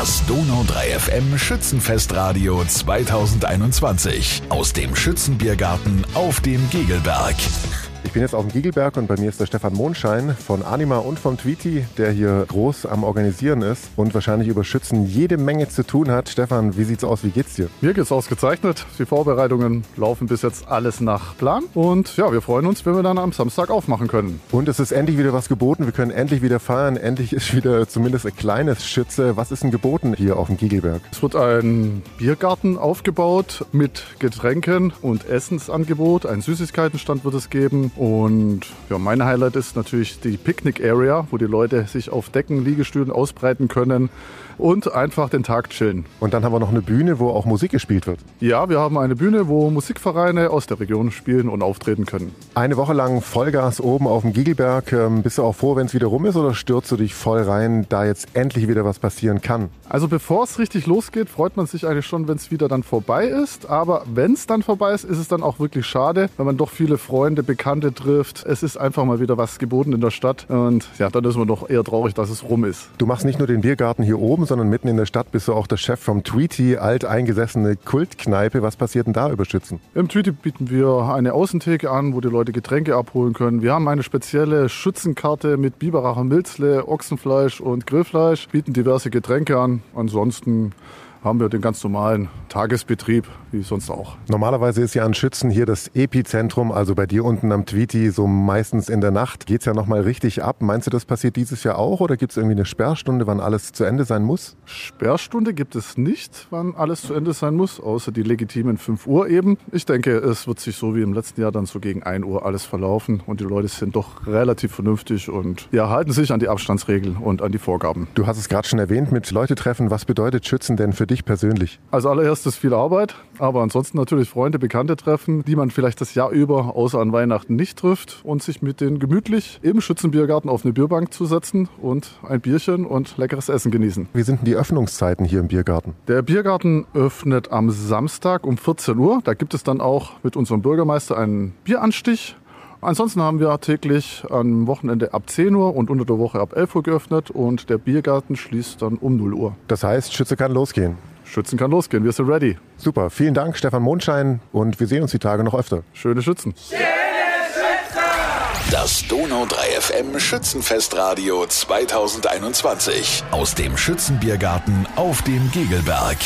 Das Donau 3 FM Schützenfestradio 2021 aus dem Schützenbiergarten auf dem Gegelberg. Ich bin jetzt auf dem Giegelberg und bei mir ist der Stefan Mondschein von Anima und vom Tweety, der hier groß am Organisieren ist und wahrscheinlich über Schützen jede Menge zu tun hat. Stefan, wie sieht's aus? Wie geht's dir? Mir geht's ausgezeichnet. Die Vorbereitungen laufen bis jetzt alles nach Plan. Und ja, wir freuen uns, wenn wir dann am Samstag aufmachen können. Und es ist endlich wieder was geboten. Wir können endlich wieder feiern. Endlich ist wieder zumindest ein kleines Schütze. Was ist denn geboten hier auf dem Giegelberg? Es wird ein Biergarten aufgebaut mit Getränken und Essensangebot. Ein Süßigkeitenstand wird es geben. Und ja, mein Highlight ist natürlich die Picnic Area, wo die Leute sich auf Decken, Liegestühlen ausbreiten können und einfach den Tag chillen. Und dann haben wir noch eine Bühne, wo auch Musik gespielt wird. Ja, wir haben eine Bühne, wo Musikvereine aus der Region spielen und auftreten können. Eine Woche lang Vollgas oben auf dem Giegelberg. Ähm, bist du auch froh, wenn es wieder rum ist oder stürzt du dich voll rein, da jetzt endlich wieder was passieren kann? Also bevor es richtig losgeht, freut man sich eigentlich schon, wenn es wieder dann vorbei ist. Aber wenn es dann vorbei ist, ist es dann auch wirklich schade, weil man doch viele Freunde, Bekannte trifft. Es ist einfach mal wieder was geboten in der Stadt. Und ja, dann ist man doch eher traurig, dass es rum ist. Du machst nicht nur den Biergarten hier oben, sondern mitten in der Stadt bist du auch der Chef vom Tweety, alteingesessene Kultkneipe. Was passiert denn da über Schützen? Im Tweety bieten wir eine Außentheke an, wo die Leute Getränke abholen können. Wir haben eine spezielle Schützenkarte mit Biberacher Milzle, Ochsenfleisch und Grillfleisch, bieten diverse Getränke an. Ansonsten haben wir den ganz normalen Tagesbetrieb, wie sonst auch. Normalerweise ist ja an Schützen hier das Epizentrum, also bei dir unten am Tweety, so meistens in der Nacht geht es ja nochmal richtig ab. Meinst du, das passiert dieses Jahr auch oder gibt es irgendwie eine Sperrstunde, wann alles zu Ende sein muss? Sperrstunde gibt es nicht, wann alles zu Ende sein muss, außer die legitimen 5 Uhr eben. Ich denke, es wird sich so wie im letzten Jahr dann so gegen 1 Uhr alles verlaufen und die Leute sind doch relativ vernünftig und ja, halten sich an die Abstandsregeln und an die Vorgaben. Du hast es gerade schon erwähnt mit Leute treffen. Was bedeutet Schützen denn für dich persönlich? Als allererstes viel Arbeit, aber ansonsten natürlich Freunde, Bekannte treffen, die man vielleicht das Jahr über außer an Weihnachten nicht trifft und sich mit denen gemütlich im Schützenbiergarten auf eine Bierbank zu setzen und ein Bierchen und leckeres Essen genießen. Wie sind denn die Öffnungszeiten hier im Biergarten? Der Biergarten öffnet am Samstag um 14 Uhr. Da gibt es dann auch mit unserem Bürgermeister einen Bieranstich. Ansonsten haben wir täglich am Wochenende ab 10 Uhr und unter der Woche ab 11 Uhr geöffnet und der Biergarten schließt dann um 0 Uhr. Das heißt, Schütze kann losgehen. Schützen kann losgehen, wir sind ready. Super, vielen Dank, Stefan Mondschein, und wir sehen uns die Tage noch öfter. Schöne Schützen. Das Donau 3 FM Schützenfestradio 2021 aus dem Schützenbiergarten auf dem Gegelberg.